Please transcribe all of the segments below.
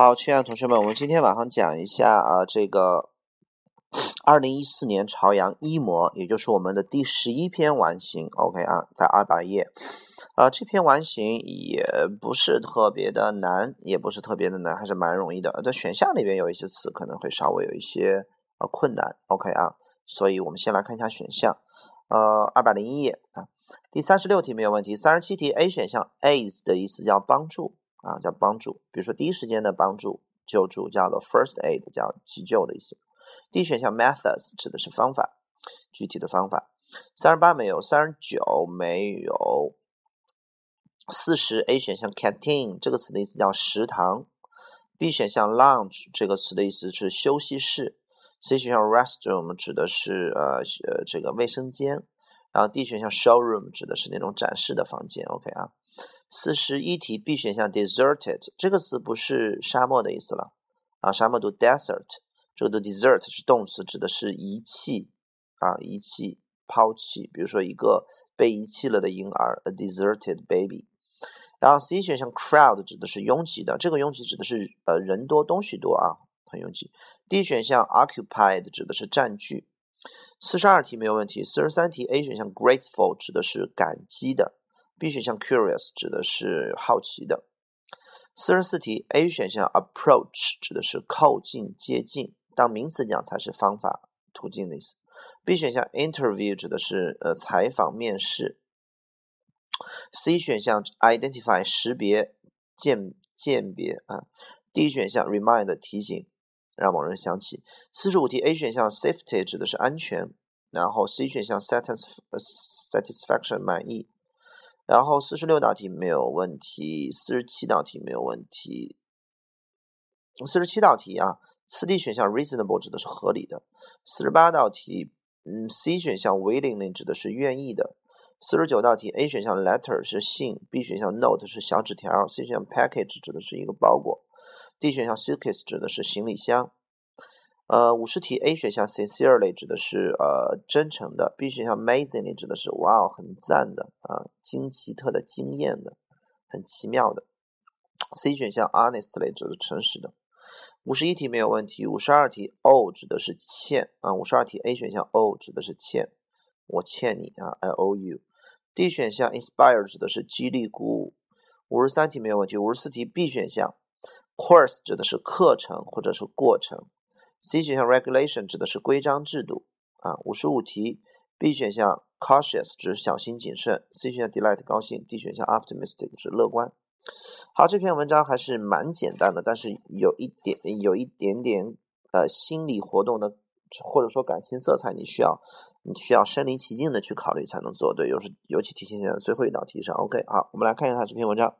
好，亲爱的同学们，我们今天晚上讲一下啊，这个二零一四年朝阳一模，也就是我们的第十一篇完形。OK 啊，在二百页。啊，这篇完形也不是特别的难，也不是特别的难，还是蛮容易的。在选项里边有一些词可能会稍微有一些呃困难。OK 啊，所以我们先来看一下选项。呃，二百零一页啊，第三十六题没有问题。三十七题，A 选项 aid 的意思叫帮助啊，叫帮助，比如说第一时间的帮助、救助，叫做 first aid，叫急救的意思。D 选项 methods 指的是方法，具体的方法。三十八没有，三十九没有。四十 A 选项 canteen 这个词的意思叫食堂，B 选项 lounge 这个词的意思是休息室，C 选项 restroom 指的是呃呃这个卫生间，然后 D 选项 showroom 指的是那种展示的房间。OK 啊，四十一题 B 选项 deserted 这个词不是沙漠的意思了啊，沙漠读 desert，这个读 desert 是动词，指的是遗弃啊遗弃抛弃，比如说一个被遗弃了的婴儿，a deserted baby。然后 C 选项 crowd 指的是拥挤的，这个拥挤指的是呃人多东西多啊，很拥挤。D 选项 occupied 指的是占据。四十二题没有问题。四十三题 A 选项 grateful 指的是感激的，B 选项 curious 指的是好奇的。四十四题 A 选项 approach 指的是靠近接近，当名词讲才是方法途径的意思。B 选项 interview 指的是呃采访面试。C 选项 identify 识别鉴鉴别啊，D 选项 remind 提醒让某人想起。四十五题 A 选项 safety 指的是安全，然后 C 选项 satisf satisfaction 满意，然后四十六道题没有问题，四十七道题没有问题。四十七道题啊，四 D 选项 reasonable 指的是合理的。四十八道题，嗯，C 选项 willingly 指的是愿意的。四十九道题，A 选项 letter 是信，B 选项 note 是小纸条，C 选项 package 指的是一个包裹，D 选项 suitcase 指的是行李箱。呃，五十题，A 选项 sincerely 指的是呃真诚的，B 选项 amazingly 指的是哇哦很赞的啊惊奇特的惊艳的很奇妙的，C 选项 honestly 指的是诚实的。五十一题没有问题，五十二题 O 指的是欠啊，五十二题 A 选项 O 指的是欠，我欠你啊，I owe you。D 选项 inspire 指的是激励鼓舞，五十三题没有问题。五十四题 B 选项 course 指的是课程或者是过程，C 选项 regulation 指的是规章制度啊。五十五题 B 选项 cautious 指小心谨慎，C 选项 delight 高兴，D 选项 optimistic 指乐观。好，这篇文章还是蛮简单的，但是有一点有一点点呃心理活动的或者说感情色彩，你需要。你需要身临其境的去考虑才能做对，尤是尤其体现在最后一道题上。OK，好，我们来看一下这篇文章。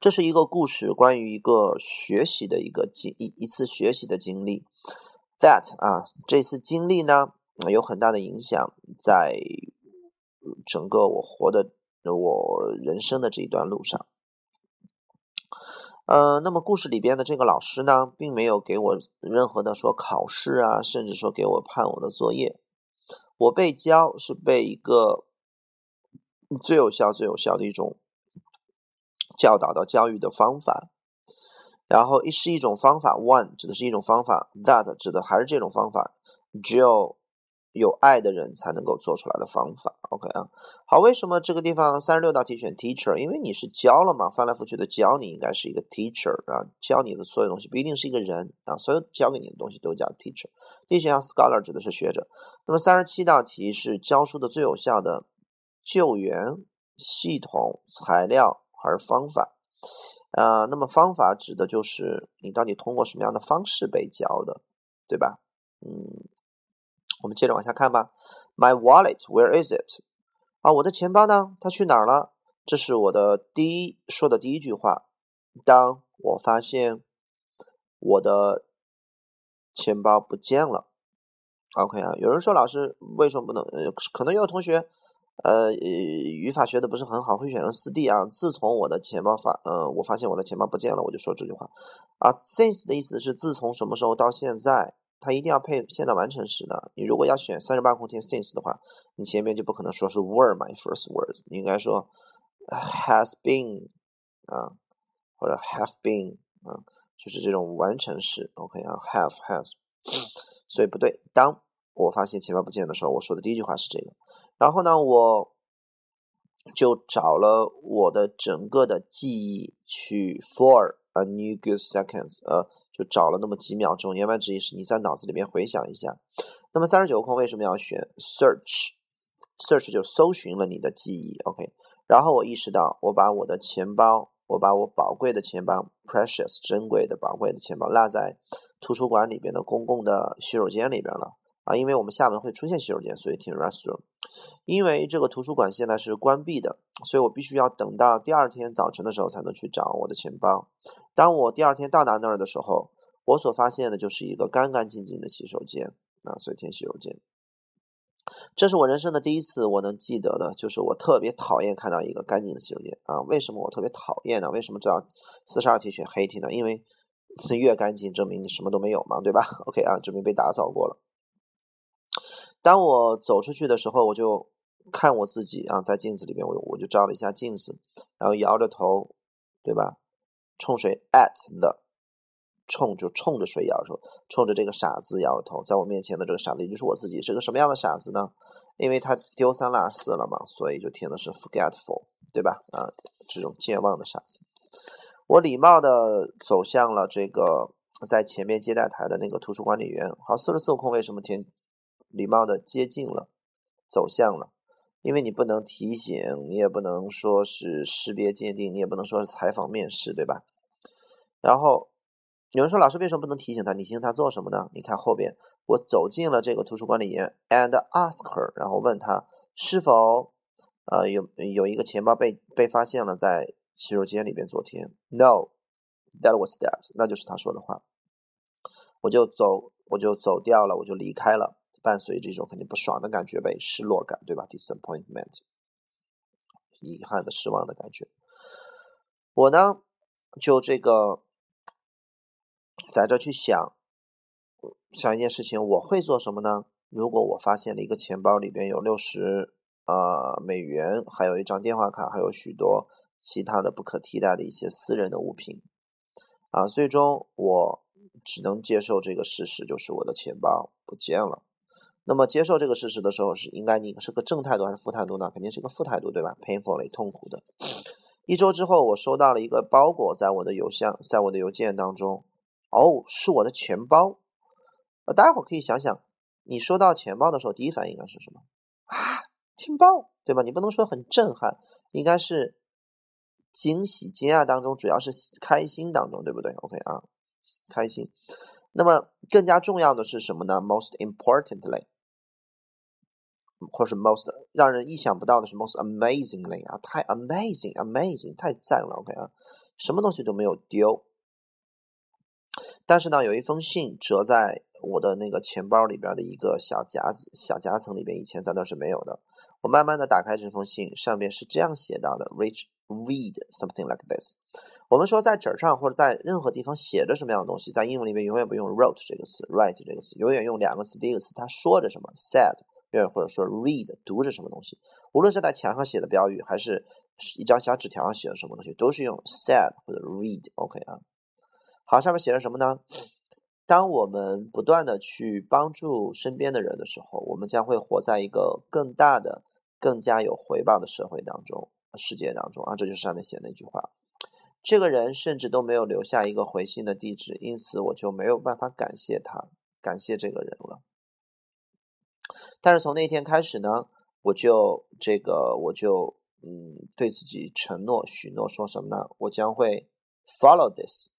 这是一个故事，关于一个学习的一个经一一次学习的经历。That 啊，这次经历呢有很大的影响，在整个我活的我人生的这一段路上。呃，那么故事里边的这个老师呢，并没有给我任何的说考试啊，甚至说给我判我的作业。我被教是被一个最有效、最有效的一种教导到教育的方法，然后一是一种方法，one 指的是一种方法，that 指的还是这种方法，只有。有爱的人才能够做出来的方法，OK 啊，好，为什么这个地方三十六道题选 teacher？因为你是教了嘛，翻来覆去的教你，应该是一个 teacher 啊，教你的所有东西不一定是一个人啊，所有教给你的东西都叫 teacher。第一选项 scholar 指的是学者。那么三十七道题是教书的最有效的救援系统、材料而方法？呃，那么方法指的就是你到底通过什么样的方式被教的，对吧？嗯。我们接着往下看吧。My wallet, where is it? 啊，我的钱包呢？它去哪儿了？这是我的第一说的第一句话。当我发现我的钱包不见了，OK 啊？有人说老师为什么不能？呃，可能有同学呃语法学的不是很好，会选成四 D 啊。自从我的钱包发呃，我发现我的钱包不见了，我就说这句话啊。Since 的意思是自从什么时候到现在。它一定要配现在完成时的。你如果要选三十八空填 since 的话，你前面就不可能说是 were my first words，你应该说 has been 啊，或者 have been 啊，就是这种完成式，OK 啊，have has，所以不对。当我发现钱包不见的时候，我说的第一句话是这个。然后呢，我就找了我的整个的记忆去 for a new good seconds，呃，就找了那么几秒钟。言外之意是你在脑子里面回想一下。那么三十九个空为什么要选 search？search 就搜寻了你的记忆，OK。然后我意识到，我把我的钱包，我把我宝贵的钱包，precious 珍贵的宝贵的钱包落在图书馆里边的公共的洗手间里边了啊！因为我们厦门会出现洗手间，所以填 restroom。因为这个图书馆现在是关闭的，所以我必须要等到第二天早晨的时候才能去找我的钱包。当我第二天到达那儿的时候，我所发现的就是一个干干净净的洗手间啊，所以填洗手间。这是我人生的第一次，我能记得的，就是我特别讨厌看到一个干净的洗手间啊！为什么我特别讨厌呢？为什么知道四十二题选黑题呢？因为 越干净，证明你什么都没有嘛，对吧？OK 啊，证明被打扫过了。当我走出去的时候，我就看我自己啊，在镜子里面，我我就照了一下镜子，然后摇着头，对吧？冲水 at the。冲就冲着谁摇头，冲着这个傻子摇着头，在我面前的这个傻子也就是我自己，是个什么样的傻子呢？因为他丢三落四了嘛，所以就填的是 forgetful，对吧？啊，这种健忘的傻子。我礼貌的走向了这个在前面接待台的那个图书管理员。好，四十四个空为什么填礼貌的接近了，走向了？因为你不能提醒，你也不能说是识别鉴定，你也不能说是采访面试，对吧？然后。有人说：“老师为什么不能提醒他？你提醒他做什么呢？”你看后边，我走进了这个图书馆里面，and ask her，然后问他是否呃有有一个钱包被被发现了在洗手间里边。昨天，no，that was that，那就是他说的话。我就走，我就走掉了，我就离开了，伴随这种肯定不爽的感觉呗，失落感，对吧？disappointment，遗憾的、失望的感觉。我呢，就这个。在这去想，想一件事情，我会做什么呢？如果我发现了一个钱包里边有六十呃美元，还有一张电话卡，还有许多其他的不可替代的一些私人的物品，啊，最终我只能接受这个事实，就是我的钱包不见了。那么接受这个事实的时候，是应该你是个正态度还是负态度呢？肯定是个负态度，对吧？Painfully 痛苦的。一周之后，我收到了一个包裹，在我的邮箱，在我的邮件当中。哦，是我的钱包。呃，大家伙可以想想，你收到钱包的时候，第一反应应该是什么？啊，钱包，对吧？你不能说很震撼，应该是惊喜、惊讶当中，主要是开心当中，对不对？OK 啊，开心。那么更加重要的是什么呢？Most importantly，或是 most 让人意想不到的是 most amazingly 啊，太 amazing，amazing，太赞了。OK 啊，什么东西都没有丢。但是呢，有一封信折在我的那个钱包里边的一个小夹子、小夹层里边，以前在那是没有的。我慢慢的打开这封信，上面是这样写到的：Rich read something like this。我们说在纸上或者在任何地方写着什么样的东西，在英文里面永远不用 wrote 这个词，write 这个词，永远用两个词。第一个词他说着什么，said，或者说 read 读着什么东西。无论是在墙上写的标语，还是一张小纸条上写的什么东西，都是用 said 或者 read。OK 啊。好，上面写着什么呢？当我们不断的去帮助身边的人的时候，我们将会活在一个更大的、更加有回报的社会当中、世界当中啊！这就是上面写的那句话。这个人甚至都没有留下一个回信的地址，因此我就没有办法感谢他，感谢这个人了。但是从那天开始呢，我就这个，我就嗯，对自己承诺、许诺，说什么呢？我将会 follow this。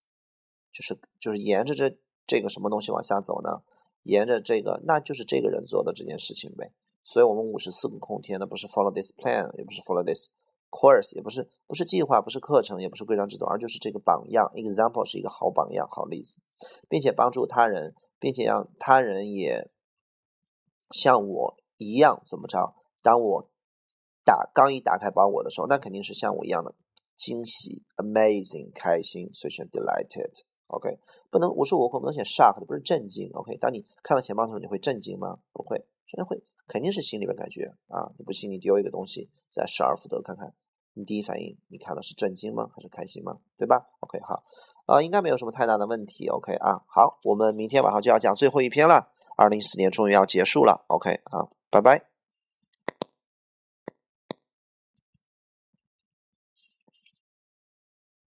就是就是沿着这这个什么东西往下走呢？沿着这个，那就是这个人做的这件事情呗。所以，我们五十四个空天，那不是 follow this plan，也不是 follow this course，也不是不是计划，不是课程，也不是规章制度，而就是这个榜样 example 是一个好榜样、好例子，并且帮助他人，并且让他人也像我一样怎么着？当我打，刚一打开包裹的时候，那肯定是像我一样的，惊喜，amazing，开心，所以选 delighted，OK，不能，我说我可，不能选 shock，不是震惊，OK。当你看到钱包的时候，你会震惊吗？不会，首先会，肯定是心里边感觉，啊，你不信你丢一个东西，再失而复得看看。你第一反应，你看到是震惊吗？还是开心吗？对吧？OK，好，啊，应该没有什么太大的问题，OK 啊，好，我们明天晚上就要讲最后一篇了。二零一四年终于要结束了 ok 啊拜拜。